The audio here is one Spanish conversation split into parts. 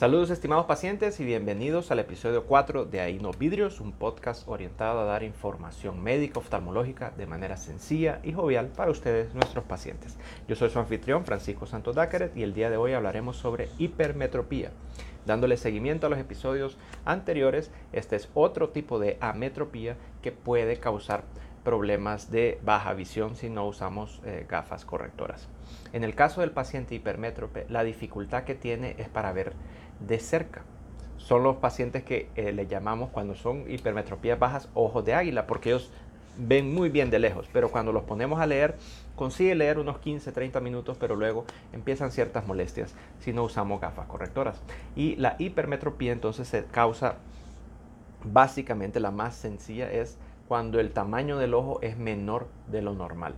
Saludos estimados pacientes y bienvenidos al episodio 4 de Ahí no Vidrios, un podcast orientado a dar información médica oftalmológica de manera sencilla y jovial para ustedes, nuestros pacientes. Yo soy su anfitrión Francisco Santos Dácaret y el día de hoy hablaremos sobre hipermetropía. Dándole seguimiento a los episodios anteriores, este es otro tipo de ametropía que puede causar problemas de baja visión si no usamos eh, gafas correctoras. En el caso del paciente hipermétrope, la dificultad que tiene es para ver de cerca. Son los pacientes que eh, le llamamos cuando son hipermetropías bajas ojos de águila, porque ellos ven muy bien de lejos, pero cuando los ponemos a leer, consigue leer unos 15, 30 minutos, pero luego empiezan ciertas molestias si no usamos gafas correctoras. Y la hipermetropía entonces se causa, básicamente la más sencilla es cuando el tamaño del ojo es menor de lo normal.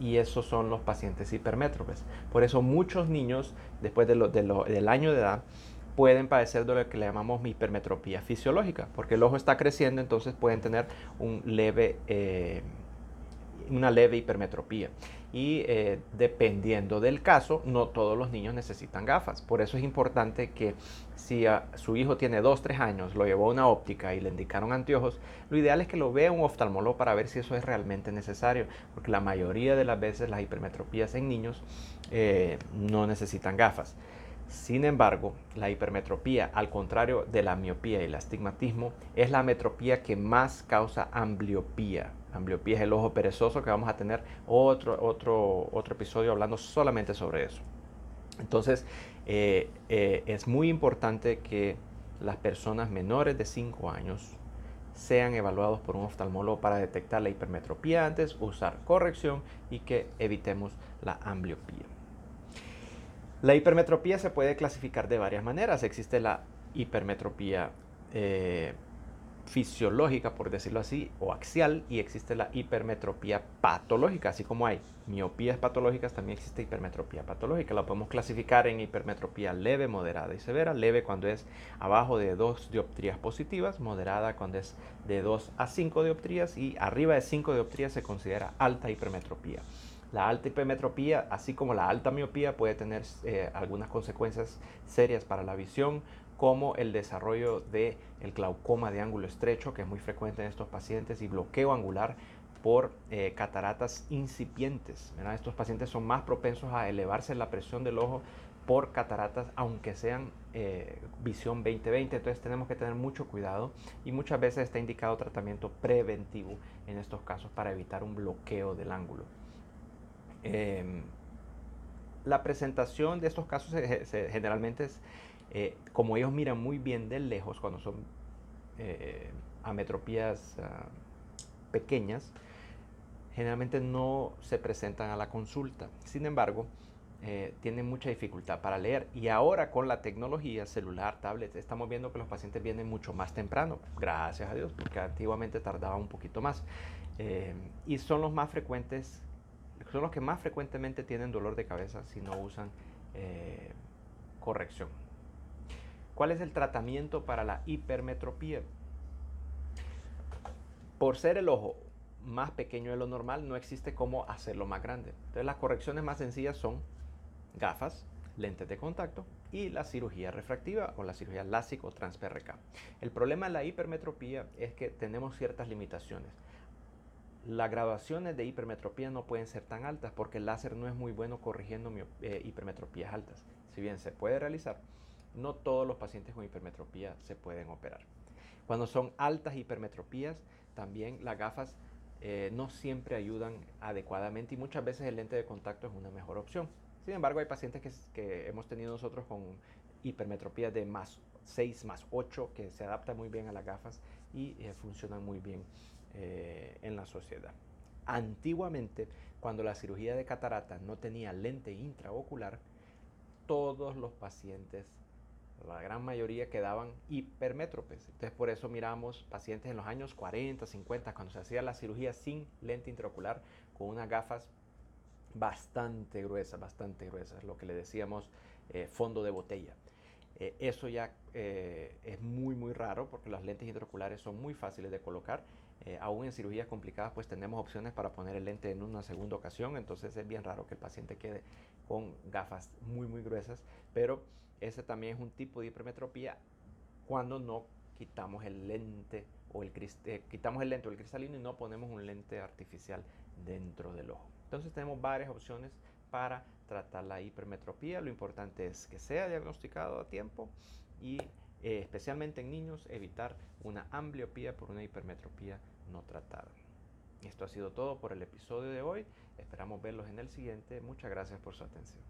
Y esos son los pacientes hipermétropes. Por eso muchos niños, después de del año de edad, pueden padecer de lo que le llamamos hipermetropía fisiológica, porque el ojo está creciendo, entonces pueden tener eh, una leve hipermetropía. Y eh, dependiendo del caso, no todos los niños necesitan gafas. Por eso es importante que si su hijo tiene 2, 3 años, lo llevó a una óptica y le indicaron anteojos, lo ideal es que lo vea un oftalmólogo para ver si eso es realmente necesario, porque la mayoría de las veces las hipermetropías en niños eh, no necesitan gafas. Sin embargo, la hipermetropía, al contrario de la miopía y el astigmatismo, es la metropía que más causa ambliopía. Ambliopía es el ojo perezoso que vamos a tener otro, otro, otro episodio hablando solamente sobre eso. Entonces, eh, eh, es muy importante que las personas menores de 5 años sean evaluados por un oftalmólogo para detectar la hipermetropía antes, usar corrección y que evitemos la ambliopía. La hipermetropía se puede clasificar de varias maneras. Existe la hipermetropía eh, fisiológica, por decirlo así, o axial, y existe la hipermetropía patológica, así como hay miopías patológicas, también existe hipermetropía patológica. La podemos clasificar en hipermetropía leve, moderada y severa. Leve cuando es abajo de 2 dioptrías positivas, moderada cuando es de 2 a 5 dioptrías y arriba de 5 dioptrías se considera alta hipermetropía. La alta hipermetropía, así como la alta miopía, puede tener eh, algunas consecuencias serias para la visión, como el desarrollo del el glaucoma de ángulo estrecho, que es muy frecuente en estos pacientes, y bloqueo angular por eh, cataratas incipientes. Estos pacientes son más propensos a elevarse la presión del ojo por cataratas, aunque sean eh, visión 2020. Entonces tenemos que tener mucho cuidado y muchas veces está indicado tratamiento preventivo en estos casos para evitar un bloqueo del ángulo. Em, la presentación de estos casos generalmente es, eh, como ellos miran muy bien de lejos cuando son eh, ametropías ah, pequeñas, generalmente no se presentan a la consulta. Sin embargo, eh, tienen mucha dificultad para leer. Y ahora con la tecnología, celular, tablet, estamos viendo que los pacientes vienen mucho más temprano, gracias a Dios, porque antiguamente tardaba un poquito más. y son los más frecuentes son los que más frecuentemente tienen dolor de cabeza si no usan eh, corrección. ¿Cuál es el tratamiento para la hipermetropía? Por ser el ojo más pequeño de lo normal, no existe cómo hacerlo más grande. Entonces las correcciones más sencillas son gafas, lentes de contacto y la cirugía refractiva o la cirugía LASIK o trans-PRK. El problema de la hipermetropía es que tenemos ciertas limitaciones las graduaciones de hipermetropía no pueden ser tan altas porque el láser no es muy bueno corrigiendo eh, hipermetropías altas. Si bien se puede realizar, no todos los pacientes con hipermetropía se pueden operar. Cuando son altas hipermetropías, también las gafas eh, no siempre ayudan adecuadamente y muchas veces el lente de contacto es una mejor opción. Sin embargo, hay pacientes que, hemos tenido nosotros con hipermetropías de más 6, más 8, que se adaptan muy bien a las gafas y eh, funcionan muy bien eh, en la sociedad. Antiguamente, cuando la cirugía de catarata no tenía lente intraocular, todos los pacientes, la gran mayoría quedaban hipermétropes. Entonces por eso miramos pacientes en los años 40, 50, cuando se hacía la cirugía sin lente intraocular, con unas gafas bastante gruesas, bastante gruesas, lo que le decíamos eh, fondo de botella. Eh, eso ya es muy raro porque las lentes intraoculares son muy fáciles de colocar. Eh, aún en cirugías complicadas pues tenemos opciones para poner el lente en una segunda ocasión, entonces es bien raro que el paciente quede con gafas muy muy gruesas, pero ese también es un tipo de hipermetropía cuando no quitamos el lente o el quitamos el lente o el cristalino y no ponemos un lente artificial dentro del ojo. Entonces tenemos varias opciones para tratar la hipermetropía. Lo importante es que sea diagnosticado a tiempo y eh, especialmente en niños evitar una ambliopía por una hipermetropía no tratada. Esto ha sido todo por el episodio de hoy. Esperamos verlos en el siguiente. Muchas gracias por su atención.